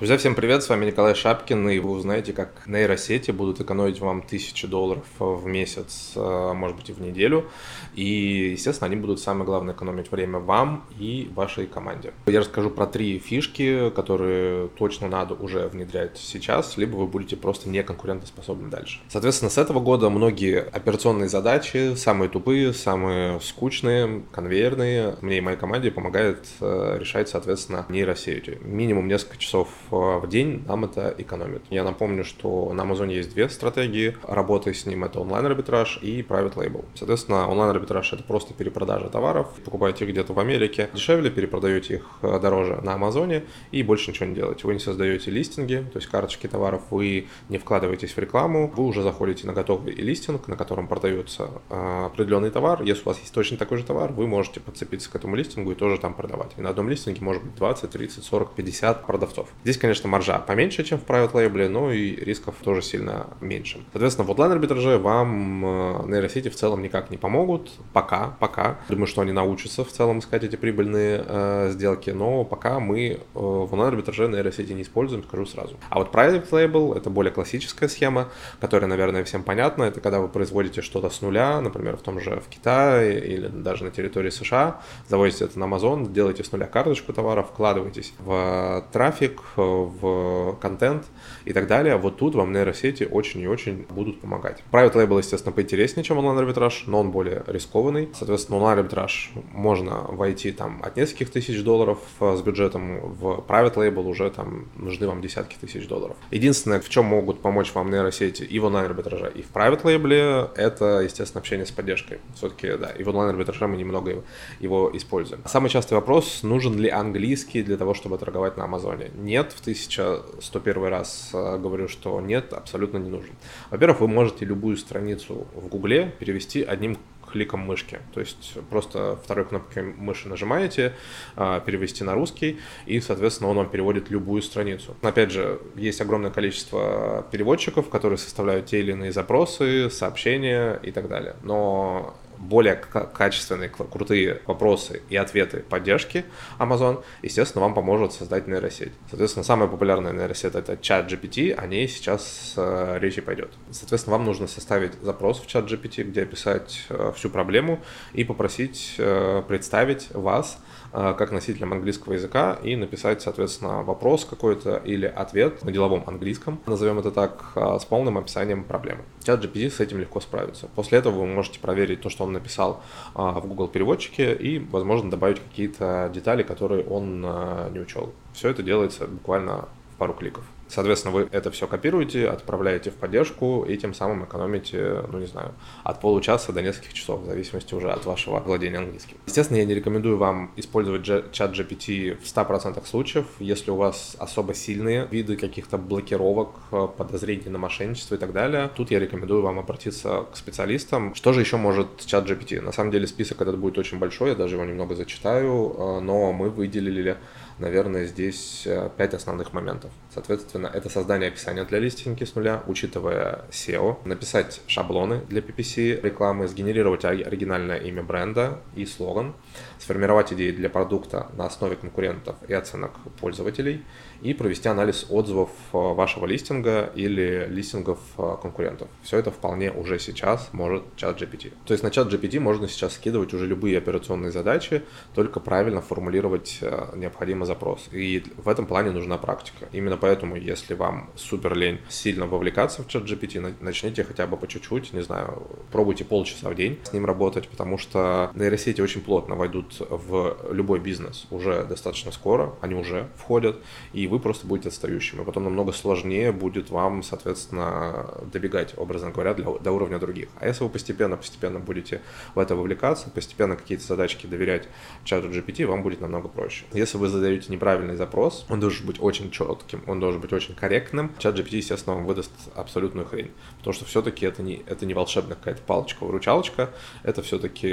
Друзья, всем привет, с вами Николай Шапкин, и вы узнаете, как нейросети будут экономить вам тысячи долларов в месяц, э, может быть, и в неделю. И, естественно, они будут, самое главное, экономить время вам и вашей команде. Я расскажу про три фишки, которые точно надо уже внедрять сейчас, либо вы будете просто не конкурентоспособны дальше. Соответственно, с этого года многие операционные задачи, самые тупые, самые скучные, конвейерные, мне и моей команде помогает э, решать, соответственно, нейросети. Минимум несколько часов в день нам это экономит. Я напомню, что на Амазоне есть две стратегии работы с ним. Это онлайн-арбитраж и private label. Соответственно, онлайн-арбитраж — это просто перепродажа товаров. Покупаете их где-то в Америке дешевле, перепродаете их э, дороже на Амазоне и больше ничего не делаете. Вы не создаете листинги, то есть карточки товаров, вы не вкладываетесь в рекламу, вы уже заходите на готовый листинг, на котором продается э, определенный товар. Если у вас есть точно такой же товар, вы можете подцепиться к этому листингу и тоже там продавать. И на одном листинге может быть 20, 30, 40, 50 продавцов. Здесь, конечно, маржа поменьше, чем в private label, но и рисков тоже сильно меньше. Соответственно, в онлайн арбитраже вам э, нейросети в целом никак не помогут. Пока, пока. Думаю, что они научатся в целом искать эти прибыльные э, сделки, но пока мы э, в онлайн арбитраже нейросети не используем, скажу сразу. А вот private label это более классическая схема, которая, наверное, всем понятна. Это когда вы производите что-то с нуля, например, в том же в Китае или даже на территории США, заводите это на Amazon, делаете с нуля карточку товара, вкладываетесь в трафик, в контент и так далее, вот тут вам нейросети очень и очень будут помогать. Private Label, естественно, поинтереснее, чем онлайн-арбитраж, но он более рискованный. Соответственно, онлайн-арбитраж можно войти там от нескольких тысяч долларов с бюджетом, в Private Label уже там нужны вам десятки тысяч долларов. Единственное, в чем могут помочь вам нейросети и в онлайн-арбитраже, и в Private Label, это, естественно, общение с поддержкой. Все-таки, да, и в онлайн-арбитраже мы немного его, его используем. Самый частый вопрос, нужен ли английский для того, чтобы торговать на Амазоне? Нет, в 1101 раз э, говорю, что нет, абсолютно не нужен. Во-первых, вы можете любую страницу в Гугле перевести одним кликом мышки. То есть просто второй кнопкой мыши нажимаете, э, перевести на русский, и, соответственно, он вам переводит любую страницу. Опять же, есть огромное количество переводчиков, которые составляют те или иные запросы, сообщения и так далее. Но более качественные, крутые вопросы и ответы поддержки Amazon, естественно, вам поможет создать нейросеть. Соответственно, самая популярная нейросеть это чат GPT, о ней сейчас э, речи пойдет. Соответственно, вам нужно составить запрос в чат GPT, где описать э, всю проблему и попросить э, представить вас как носителем английского языка и написать, соответственно, вопрос какой-то или ответ на деловом английском, назовем это так, э, с полным описанием проблемы. Чат GPT с этим легко справится. После этого вы можете проверить то, что он написал а, в Google переводчике и, возможно, добавить какие-то детали, которые он не учел. Все это делается буквально в пару кликов. Соответственно, вы это все копируете, отправляете в поддержку и тем самым экономите, ну не знаю, от получаса до нескольких часов, в зависимости уже от вашего владения английским. Естественно, я не рекомендую вам использовать чат GPT в 100% случаев, если у вас особо сильные виды каких-то блокировок, подозрений на мошенничество и так далее. Тут я рекомендую вам обратиться к специалистам. Что же еще может чат GPT? На самом деле список этот будет очень большой, я даже его немного зачитаю, э, но мы выделили наверное, здесь э, пять основных моментов. Соответственно, это создание описания для листинги с нуля, учитывая SEO, написать шаблоны для PPC рекламы, сгенерировать оригинальное имя бренда и слоган, сформировать идеи для продукта на основе конкурентов и оценок пользователей и провести анализ отзывов э, вашего листинга или листингов э, конкурентов. Все это вполне уже сейчас может чат GPT. То есть на чат GPT можно сейчас скидывать уже любые операционные задачи, только правильно формулировать необходимый запрос. И в этом плане нужна практика. Именно поэтому, если вам супер лень сильно вовлекаться в чат GPT, начните хотя бы по чуть-чуть, не знаю, пробуйте полчаса в день с ним работать, потому что нейросети очень плотно войдут в любой бизнес уже достаточно скоро, они уже входят, и вы просто будете отстающим. И потом намного сложнее будет вам, соответственно, добегать, образно говоря, для, до уровня других. А если вы постепенно-постепенно будете в это вовлекаться, постепенно какие-то задачки доверять чату GPT, вам будет намного проще. Если вы задаете задаете неправильный запрос, он должен быть очень четким, он должен быть очень корректным. Чат GPT, естественно, вам выдаст абсолютную хрень. Потому что все-таки это не, это не волшебная какая-то палочка-выручалочка, это все-таки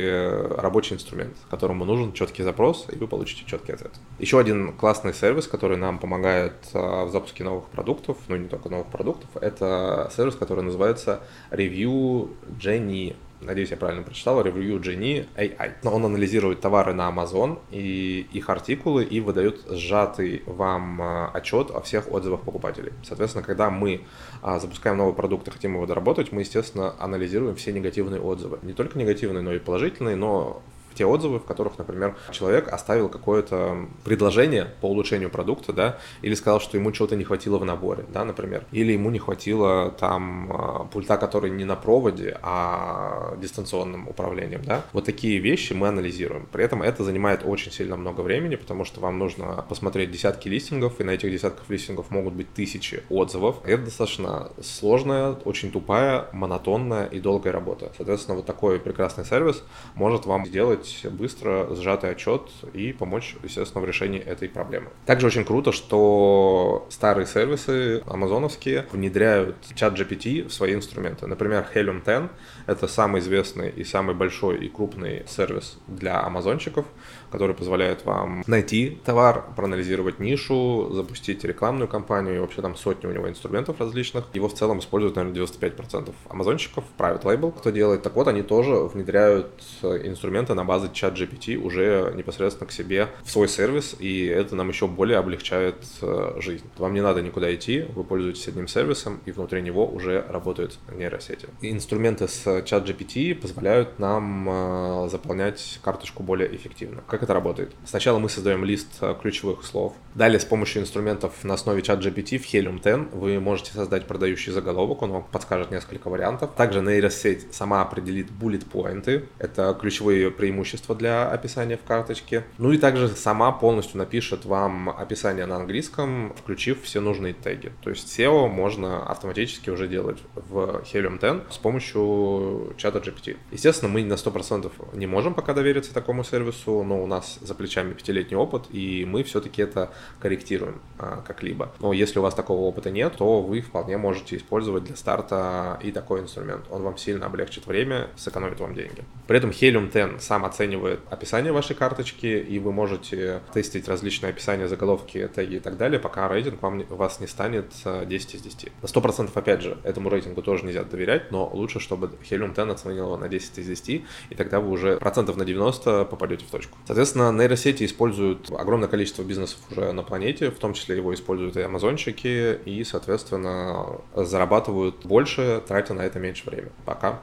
рабочий инструмент, которому нужен четкий запрос, и вы получите четкий ответ. Еще один классный сервис, который нам помогает а, в запуске новых продуктов, ну не только новых продуктов, это сервис, который называется Review Genie надеюсь, я правильно прочитал, Review Genie AI. Он анализирует товары на Amazon и их артикулы и выдает сжатый вам а, отчет о всех отзывах покупателей. Соответственно, когда мы а, запускаем новый продукт и хотим его доработать, мы, естественно, анализируем все негативные отзывы. Не только негативные, но и положительные, но те отзывы, в которых, например, человек оставил какое-то предложение по улучшению продукта, да, или сказал, что ему чего-то не хватило в наборе, да, например, или ему не хватило там а, пульта, который не на проводе, а дистанционным управлением, да. Вот такие вещи мы анализируем. При этом это занимает очень сильно много времени, потому что вам нужно посмотреть десятки листингов, и на этих десятках листингов могут быть тысячи отзывов. Это достаточно сложная, очень тупая, монотонная и долгая работа. Соответственно, вот такой прекрасный сервис может вам сделать сделать быстро сжатый отчет и помочь, естественно, в решении этой проблемы. Также очень круто, что старые сервисы амазоновские внедряют чат GPT в свои инструменты. Например, Helium 10 — это самый известный и самый большой и крупный сервис для амазончиков, который позволяет вам найти товар, проанализировать нишу, запустить рекламную кампанию, и вообще там сотни у него инструментов различных. Его в целом используют, наверное, 95% амазончиков, private label, кто делает. Так вот, они тоже внедряют инструменты на базе чат GPT уже непосредственно к себе в свой сервис, и это нам еще более облегчает э, жизнь. Вам не надо никуда идти, вы пользуетесь одним сервисом, и внутри него уже работают нейросети. Инструменты с чат GPT позволяют нам э, заполнять карточку более эффективно. Как это работает? Сначала мы создаем лист э, ключевых слов. Далее с помощью инструментов на основе чат GPT в Helium 10 вы можете создать продающий заголовок, он вам подскажет несколько вариантов. Также нейросеть сама определит bullet поинты, это ключевые преимущества для описания в карточке. Ну и также сама полностью напишет вам описание на английском, включив все нужные теги. То есть SEO можно автоматически уже делать в Helium 10 с помощью чата GPT. Естественно, мы на 100% не можем пока довериться такому сервису, но у нас за плечами пятилетний опыт, и мы все-таки это корректируем а, как-либо. Но если у вас такого опыта нет, то вы вполне можете использовать для старта и такой инструмент. Он вам сильно облегчит время, сэкономит вам деньги. При этом Helium 10 сам оценивает описание вашей карточки, и вы можете тестить различные описания, заголовки, теги и так далее, пока рейтинг вам, вас не станет 10 из 10. На 100% опять же, этому рейтингу тоже нельзя доверять, но лучше, чтобы Helium 10 оценил его на 10 из 10, и тогда вы уже процентов на 90 попадете в точку. Соответственно, нейросети используют огромное количество бизнесов уже на планете, в том числе его используют и амазончики, и, соответственно, зарабатывают больше, тратя на это меньше времени. Пока.